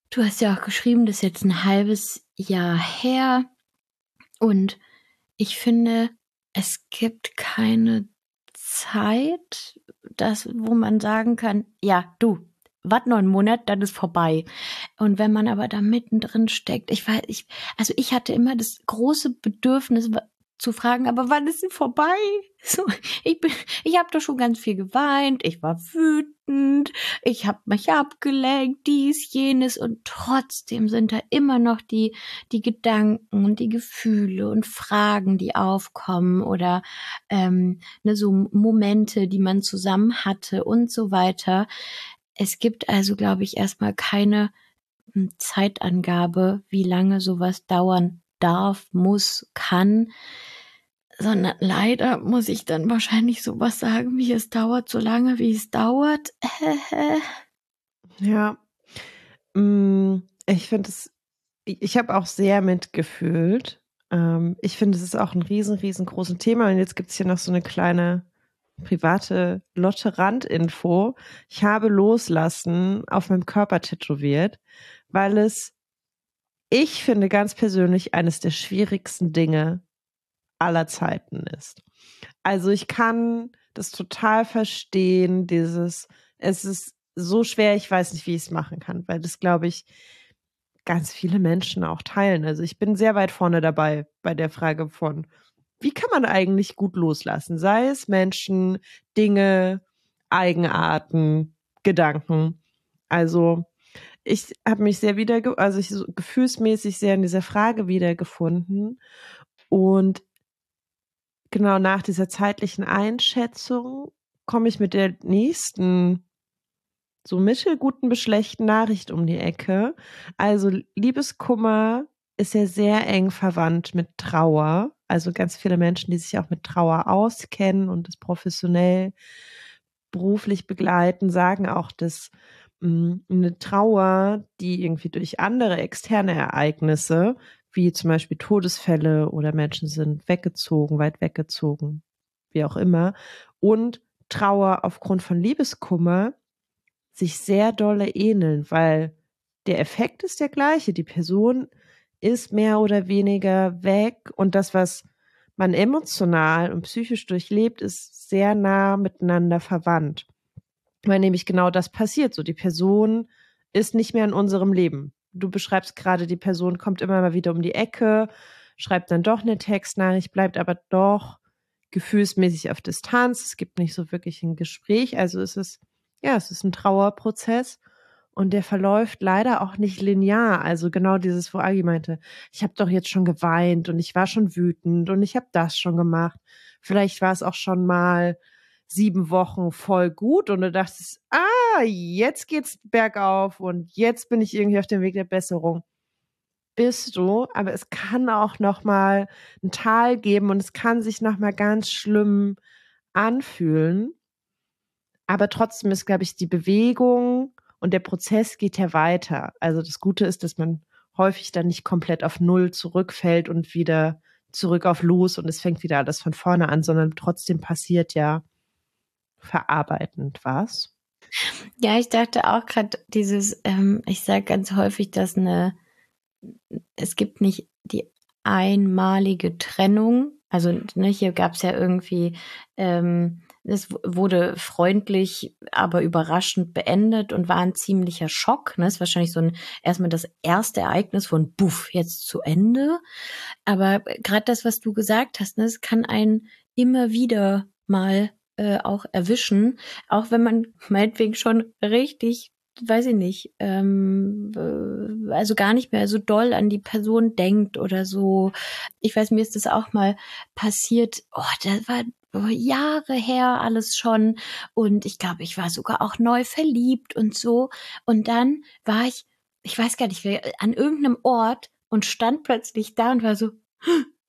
du hast ja auch geschrieben, das ist jetzt ein halbes Jahr her und ich finde, es gibt keine Zeit, das, wo man sagen kann, ja, du, warte noch einen Monat, dann ist vorbei. Und wenn man aber da mittendrin steckt, ich weiß, ich, also ich hatte immer das große Bedürfnis, zu fragen, aber wann ist sie vorbei? So, ich bin, ich habe doch schon ganz viel geweint, ich war wütend, ich habe mich abgelenkt, dies, jenes und trotzdem sind da immer noch die die Gedanken und die Gefühle und Fragen, die aufkommen oder ähm, ne, so Momente, die man zusammen hatte und so weiter. Es gibt also, glaube ich, erstmal keine hm, Zeitangabe, wie lange sowas dauern darf, muss, kann, sondern leider muss ich dann wahrscheinlich sowas sagen, wie es dauert so lange, wie es dauert. ja, mm, ich finde es, ich habe auch sehr mitgefühlt. Ähm, ich finde, es ist auch ein riesen, riesengroßes Thema. Und jetzt gibt es hier noch so eine kleine private Lotte Randinfo. Ich habe loslassen auf meinem Körper tätowiert, weil es, ich finde ganz persönlich, eines der schwierigsten Dinge aller Zeiten ist. Also ich kann das total verstehen, dieses, es ist so schwer, ich weiß nicht, wie ich es machen kann, weil das, glaube ich, ganz viele Menschen auch teilen. Also ich bin sehr weit vorne dabei bei der Frage von, wie kann man eigentlich gut loslassen? Sei es Menschen, Dinge, Eigenarten, Gedanken. Also ich habe mich sehr wieder, also ich so gefühlsmäßig sehr in dieser Frage wiedergefunden und genau nach dieser zeitlichen Einschätzung komme ich mit der nächsten so mittelguten bis schlechten Nachricht um die Ecke. Also Liebeskummer ist ja sehr eng verwandt mit Trauer. Also ganz viele Menschen, die sich auch mit Trauer auskennen und das professionell beruflich begleiten, sagen auch, dass mh, hm, eine Trauer, die irgendwie durch andere externe Ereignisse, wie zum Beispiel Todesfälle oder Menschen sind weggezogen, weit weggezogen, wie auch immer, und Trauer aufgrund von Liebeskummer sich sehr dolle ähneln, weil der Effekt ist der gleiche. Die Person ist mehr oder weniger weg und das, was man emotional und psychisch durchlebt, ist sehr nah miteinander verwandt. Weil nämlich genau das passiert. So, die Person ist nicht mehr in unserem Leben. Du beschreibst gerade, die Person kommt immer mal wieder um die Ecke, schreibt dann doch eine Textnachricht, bleibt aber doch gefühlsmäßig auf Distanz. Es gibt nicht so wirklich ein Gespräch. Also es ist ja, es ist ein Trauerprozess und der verläuft leider auch nicht linear. Also genau dieses, wo Agi meinte, ich habe doch jetzt schon geweint und ich war schon wütend und ich habe das schon gemacht. Vielleicht war es auch schon mal sieben Wochen voll gut und du dachtest, ah, jetzt geht's bergauf und jetzt bin ich irgendwie auf dem Weg der Besserung. Bist du, aber es kann auch noch mal ein Tal geben und es kann sich noch mal ganz schlimm anfühlen. Aber trotzdem ist, glaube ich, die Bewegung und der Prozess geht ja weiter. Also das Gute ist, dass man häufig dann nicht komplett auf Null zurückfällt und wieder zurück auf Los und es fängt wieder alles von vorne an, sondern trotzdem passiert ja verarbeitend was. Ja, ich dachte auch gerade dieses, ähm, ich sage ganz häufig, dass eine, es gibt nicht die einmalige Trennung. Also ne, hier gab es ja irgendwie ähm, es wurde freundlich, aber überraschend beendet und war ein ziemlicher Schock. Ne? Das ist wahrscheinlich so ein erstmal das erste Ereignis von Buff, jetzt zu Ende. Aber gerade das, was du gesagt hast, ne, es kann einen immer wieder mal äh, auch erwischen, auch wenn man meinetwegen schon richtig weiß ich nicht, ähm, äh, also gar nicht mehr so doll an die Person denkt oder so. Ich weiß, mir ist das auch mal passiert. Oh, das war Jahre her alles schon. Und ich glaube, ich war sogar auch neu verliebt und so. Und dann war ich, ich weiß gar nicht, an irgendeinem Ort und stand plötzlich da und war so,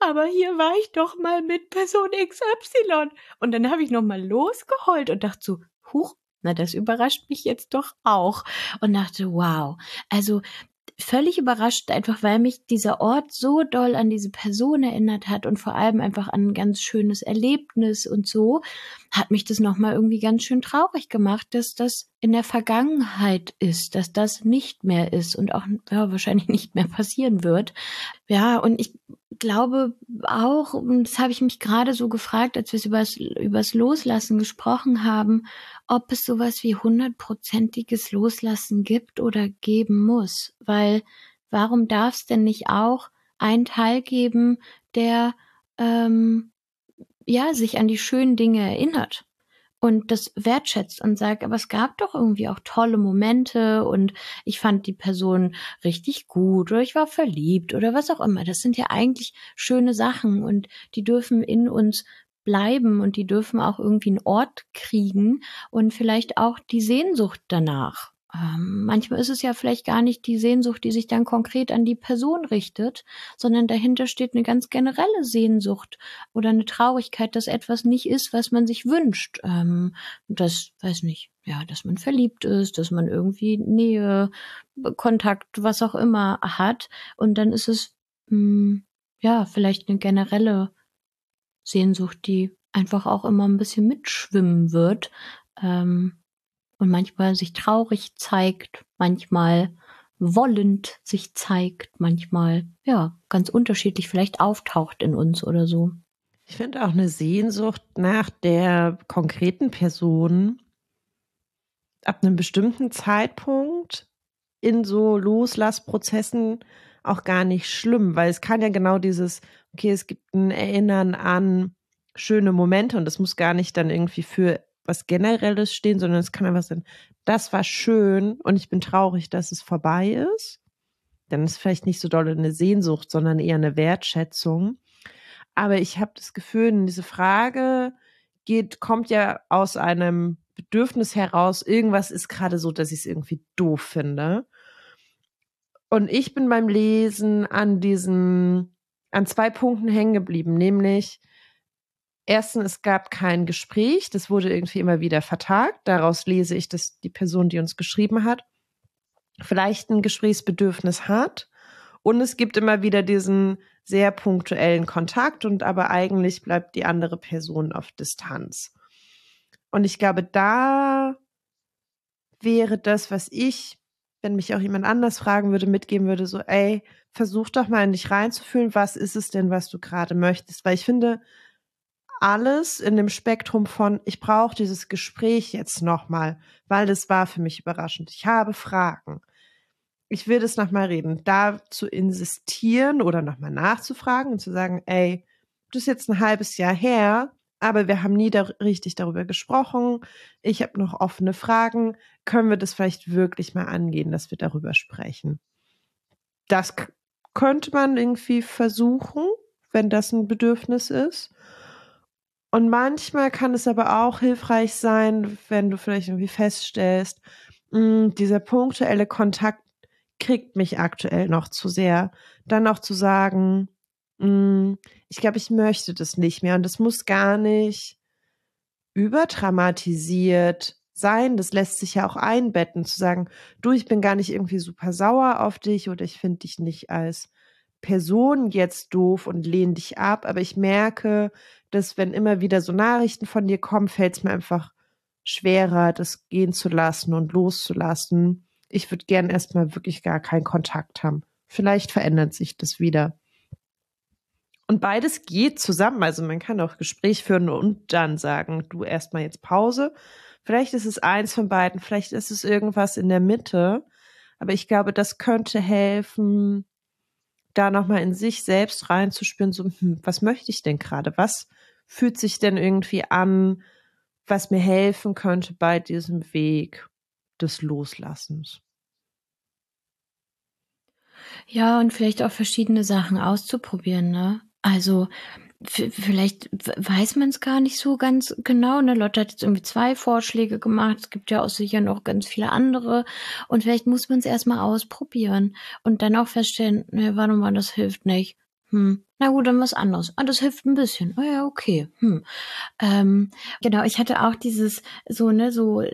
aber hier war ich doch mal mit Person XY. Und dann habe ich noch mal losgeheult und dachte so, huch, na, das überrascht mich jetzt doch auch. Und dachte, wow. Also völlig überrascht, einfach weil mich dieser Ort so doll an diese Person erinnert hat und vor allem einfach an ein ganz schönes Erlebnis und so, hat mich das nochmal irgendwie ganz schön traurig gemacht, dass das in der Vergangenheit ist, dass das nicht mehr ist und auch ja, wahrscheinlich nicht mehr passieren wird. Ja, und ich glaube auch, und das habe ich mich gerade so gefragt, als wir es übers, übers Loslassen gesprochen haben, ob es sowas wie hundertprozentiges Loslassen gibt oder geben muss. Weil warum darf es denn nicht auch einen Teil geben, der ähm, ja sich an die schönen Dinge erinnert? Und das wertschätzt und sagt, aber es gab doch irgendwie auch tolle Momente und ich fand die Person richtig gut oder ich war verliebt oder was auch immer. Das sind ja eigentlich schöne Sachen und die dürfen in uns bleiben und die dürfen auch irgendwie einen Ort kriegen und vielleicht auch die Sehnsucht danach. Ähm, manchmal ist es ja vielleicht gar nicht die Sehnsucht, die sich dann konkret an die Person richtet, sondern dahinter steht eine ganz generelle Sehnsucht oder eine Traurigkeit, dass etwas nicht ist, was man sich wünscht. Ähm, das, weiß nicht, ja, dass man verliebt ist, dass man irgendwie Nähe, Kontakt, was auch immer hat. Und dann ist es, hm, ja, vielleicht eine generelle Sehnsucht, die einfach auch immer ein bisschen mitschwimmen wird. Ähm, und manchmal sich traurig zeigt, manchmal wollend sich zeigt, manchmal ja ganz unterschiedlich vielleicht auftaucht in uns oder so. Ich finde auch eine Sehnsucht nach der konkreten Person ab einem bestimmten Zeitpunkt in so Loslassprozessen auch gar nicht schlimm, weil es kann ja genau dieses, okay, es gibt ein Erinnern an schöne Momente und das muss gar nicht dann irgendwie für was Generelles stehen, sondern es kann einfach sein, das war schön und ich bin traurig, dass es vorbei ist. Dann ist vielleicht nicht so doll eine Sehnsucht, sondern eher eine Wertschätzung. Aber ich habe das Gefühl, diese Frage geht, kommt ja aus einem Bedürfnis heraus, irgendwas ist gerade so, dass ich es irgendwie doof finde. Und ich bin beim Lesen an diesen, an zwei Punkten hängen geblieben, nämlich Erstens, es gab kein Gespräch, das wurde irgendwie immer wieder vertagt. Daraus lese ich, dass die Person, die uns geschrieben hat, vielleicht ein Gesprächsbedürfnis hat. Und es gibt immer wieder diesen sehr punktuellen Kontakt und aber eigentlich bleibt die andere Person auf Distanz. Und ich glaube, da wäre das, was ich, wenn mich auch jemand anders fragen würde, mitgeben würde, so, ey, versuch doch mal in dich reinzufühlen, was ist es denn, was du gerade möchtest? Weil ich finde, alles in dem Spektrum von, ich brauche dieses Gespräch jetzt nochmal, weil das war für mich überraschend. Ich habe Fragen. Ich will das nochmal reden. Da zu insistieren oder nochmal nachzufragen und zu sagen, ey, das ist jetzt ein halbes Jahr her, aber wir haben nie da richtig darüber gesprochen. Ich habe noch offene Fragen. Können wir das vielleicht wirklich mal angehen, dass wir darüber sprechen? Das könnte man irgendwie versuchen, wenn das ein Bedürfnis ist. Und manchmal kann es aber auch hilfreich sein, wenn du vielleicht irgendwie feststellst, mh, hm, dieser punktuelle Kontakt kriegt mich aktuell noch zu sehr. Dann auch zu sagen, mh, hm, ich glaube, ich möchte das nicht mehr. Und das muss gar nicht überdramatisiert sein. Das lässt sich ja auch einbetten, zu sagen, du, ich bin gar nicht irgendwie super sauer auf dich oder ich finde dich nicht als Person jetzt doof und lehne dich ab, aber ich merke, dass wenn immer wieder so Nachrichten von dir kommen, fällt es mir einfach schwerer, das gehen zu lassen und loszulassen. Ich würde gern erstmal wirklich gar keinen Kontakt haben. Vielleicht verändert sich das wieder. Und beides geht zusammen. Also man kann auch Gespräch führen und dann sagen, du erstmal jetzt Pause. Vielleicht ist es eins von beiden, vielleicht ist es irgendwas in der Mitte. Aber ich glaube, das könnte helfen, da nochmal in sich selbst reinzuspüren, so, hm, was möchte ich denn gerade? Was fühlt sich denn irgendwie an, was mir helfen könnte bei diesem Weg des Loslassens? Ja, und vielleicht auch verschiedene Sachen auszuprobieren, ne? Also vielleicht weiß man es gar nicht so ganz genau. Ne? Lotte hat jetzt irgendwie zwei Vorschläge gemacht. Es gibt ja auch sicher noch ganz viele andere. Und vielleicht muss man es erstmal ausprobieren und dann auch feststellen, ne, warte mal, das hilft nicht. Hm. Na gut, dann was anderes. Ah, das hilft ein bisschen. Ah ja, okay. Hm. Ähm, genau, ich hatte auch dieses so, ne, so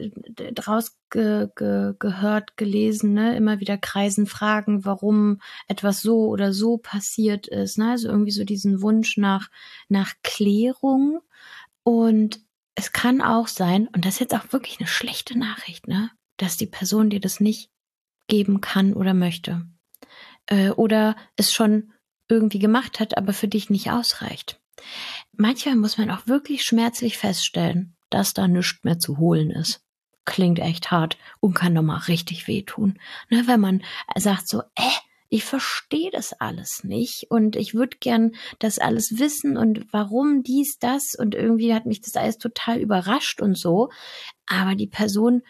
draus ge, ge, gehört, gelesen, ne, immer wieder kreisen Fragen, warum etwas so oder so passiert ist. Ne? Also irgendwie so diesen Wunsch nach, nach Klärung. Und es kann auch sein, und das ist jetzt auch wirklich eine schlechte Nachricht, ne, dass die Person dir das nicht geben kann oder möchte. Äh, oder es schon irgendwie gemacht hat, aber für dich nicht ausreicht. Manchmal muss man auch wirklich schmerzlich feststellen, dass da nichts mehr zu holen ist. Klingt echt hart und kann doch mal richtig wehtun. Ne, wenn man sagt so, äh, ich verstehe das alles nicht und ich würde gern das alles wissen und warum dies, das und irgendwie hat mich das alles total überrascht und so. Aber die Person,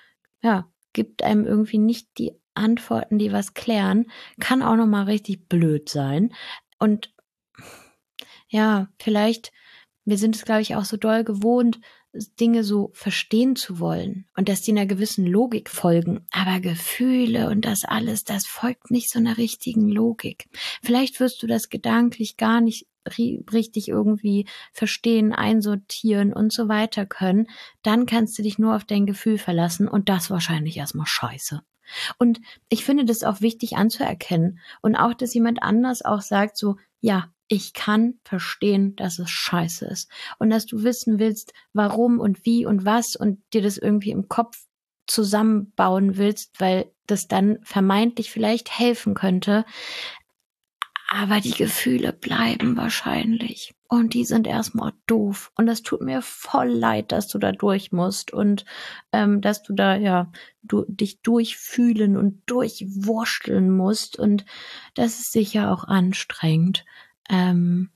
ja, gibt einem irgendwie nicht die Antworten, die was klären, kann auch noch mal richtig blöd sein. Und ja, vielleicht, wir sind es, glaube ich, auch so doll gewohnt, Dinge so verstehen zu wollen und dass die einer gewissen Logik folgen. Aber Gefühle und das alles, das folgt nicht so einer richtigen Logik. Vielleicht wirst du das gedanklich gar nicht richtig irgendwie verstehen, einsortieren und so weiter können. Dann kannst du dich nur auf dein Gefühl verlassen und das wahrscheinlich erstmal scheiße. Und ich finde das auch wichtig anzuerkennen und auch, dass jemand anders auch sagt so, ja, ich kann verstehen, dass es scheiße ist und dass du wissen willst, warum und wie und was und dir das irgendwie im Kopf zusammenbauen willst, weil das dann vermeintlich vielleicht helfen könnte. Aber die Gefühle bleiben wahrscheinlich. Und die sind erstmal doof. Und das tut mir voll leid, dass du da durch musst und ähm, dass du da ja du, dich durchfühlen und durchwurschteln musst. Und das ist sicher auch anstrengend. Ähm,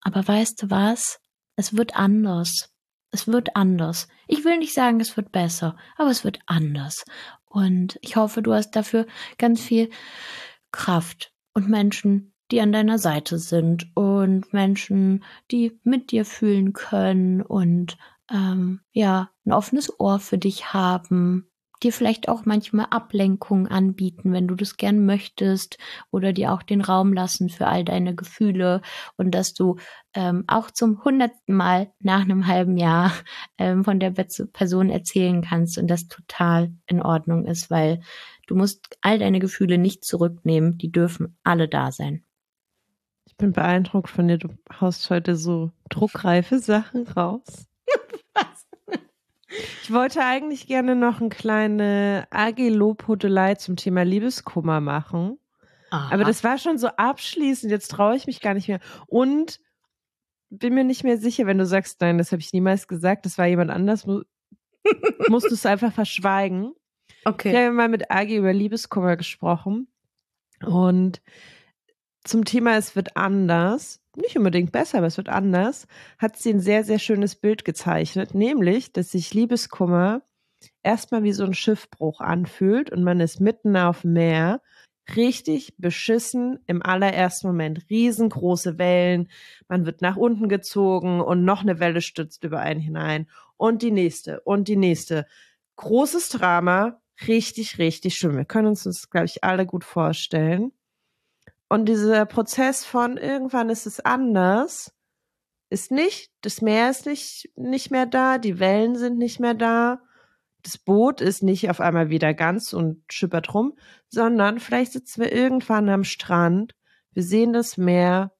aber weißt du was? Es wird anders. Es wird anders. Ich will nicht sagen, es wird besser, aber es wird anders. Und ich hoffe, du hast dafür ganz viel Kraft und Menschen, die an deiner Seite sind und Menschen, die mit dir fühlen können und ähm, ja, ein offenes Ohr für dich haben dir vielleicht auch manchmal Ablenkung anbieten, wenn du das gern möchtest oder dir auch den Raum lassen für all deine Gefühle und dass du ähm, auch zum hundertsten Mal nach einem halben Jahr ähm, von der Person erzählen kannst und das total in Ordnung ist, weil du musst all deine Gefühle nicht zurücknehmen, die dürfen alle da sein. Ich bin beeindruckt von dir, du haust heute so druckreife Sachen raus. Was? Ich wollte eigentlich gerne noch eine kleine AG-Lobhudelei zum Thema Liebeskummer machen. Aha. Aber das war schon so abschließend, jetzt traue ich mich gar nicht mehr. Und bin mir nicht mehr sicher, wenn du sagst, nein, das habe ich niemals gesagt, das war jemand anders, mu musst du es einfach verschweigen. Okay. Ich habe mal mit AG über Liebeskummer gesprochen und zum Thema Es wird anders nicht unbedingt besser, aber es wird anders, hat sie ein sehr, sehr schönes Bild gezeichnet, nämlich, dass sich Liebeskummer erstmal wie so ein Schiffbruch anfühlt und man ist mitten auf dem Meer, richtig beschissen im allerersten Moment, riesengroße Wellen, man wird nach unten gezogen und noch eine Welle stürzt über einen hinein und die nächste und die nächste. Großes Drama, richtig, richtig schön. Wir können uns das, glaube ich, alle gut vorstellen. Und dieser Prozess von irgendwann ist es anders, ist nicht, das Meer ist nicht, nicht mehr da, die Wellen sind nicht mehr da, das Boot ist nicht auf einmal wieder ganz und schippert rum, sondern vielleicht sitzen wir irgendwann am Strand, wir sehen das Meer,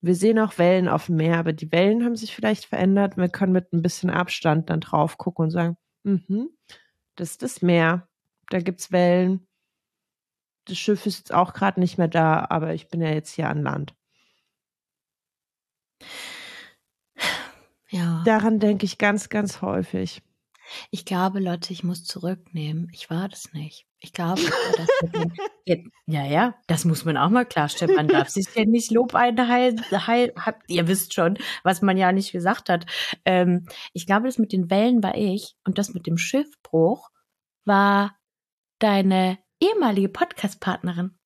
wir sehen auch Wellen auf dem Meer, aber die Wellen haben sich vielleicht verändert. Wir können mit ein bisschen Abstand dann drauf gucken und sagen, mhm, das ist das Meer, da gibt's Wellen, das Schiff ist jetzt auch gerade nicht mehr da, aber ich bin ja jetzt hier an Land. Ja. Daran denke ich ganz, ganz häufig. Ich glaube, Lotte, ich muss zurücknehmen. Ich war das nicht. Ich glaube, ja, ja, das muss man auch mal klarstellen. Man darf sich ja nicht Lob einheil, heil, habt, ihr wisst schon, was man ja nicht gesagt hat. Ähm, ich glaube, das mit den Wellen war ich und das mit dem Schiffbruch war deine ehemalige Podcast-Partnerin.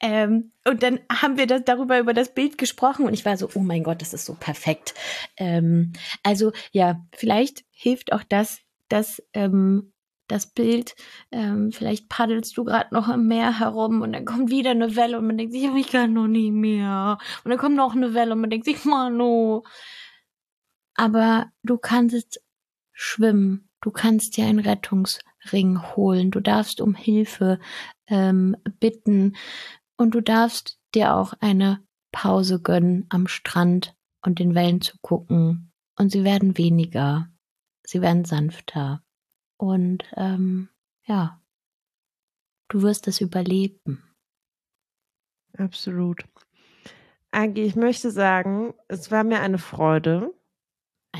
Ähm, und dann haben wir das, darüber über das Bild gesprochen und ich war so, oh mein Gott, das ist so perfekt. Ähm, also ja, vielleicht hilft auch das, dass ähm, das Bild, ähm, vielleicht paddelst du gerade noch im Meer herum und dann kommt wieder eine Welle und man denkt sich, ich kann noch nie mehr. Und dann kommt noch eine Welle und man denkt sich, Mano. Aber du kannst schwimmen, du kannst dir ein Rettungs Ring holen. Du darfst um Hilfe ähm, bitten und du darfst dir auch eine Pause gönnen am Strand und den Wellen zu gucken. Und sie werden weniger, sie werden sanfter. Und ähm, ja, du wirst es überleben. Absolut. Angie, ich möchte sagen, es war mir eine Freude.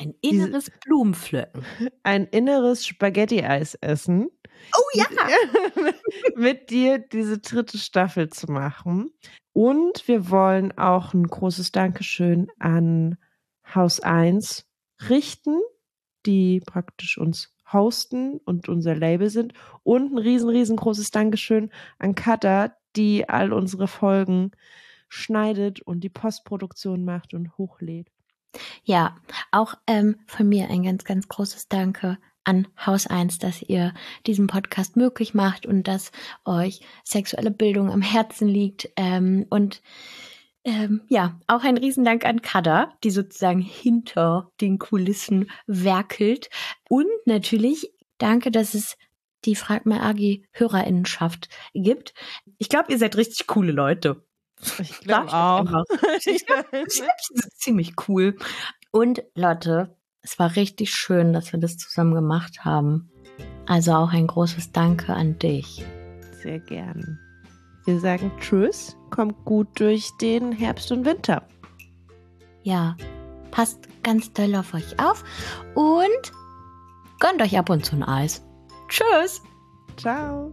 Ein inneres Diese, Blumenpflücken. Ein inneres Spaghetti-Eis essen. Oh ja! mit dir diese dritte Staffel zu machen. Und wir wollen auch ein großes Dankeschön an Haus 1 richten, die praktisch uns hosten und unser Label sind. Und ein riesen, riesengroßes Dankeschön an Kata, die all unsere Folgen schneidet und die Postproduktion macht und hochlädt. Ja, auch ähm, von mir ein ganz, ganz großes Danke an Haus 1, dass ihr diesen Podcast möglich macht und dass euch sexuelle Bildung am Herzen liegt. Ähm, und ähm, ja, auch ein Riesendank an Kada, die sozusagen hinter den Kulissen werkelt. Und natürlich danke, dass es die Frag mal Agi Hörerinnenschaft gibt. Ich glaube, ihr seid richtig coole Leute. Ich glaube auch. Ich glaube, glaub, ziemlich cool. Und Lotte, es war richtig schön, dass wir das zusammen gemacht haben. Also auch ein großes Danke an dich. Sehr gern. Wir sagen Tschüss, kommt gut durch den Herbst und Winter. Ja, passt ganz doll auf euch auf und gönnt euch ab und zu ein Eis. Tschüss. Ciao.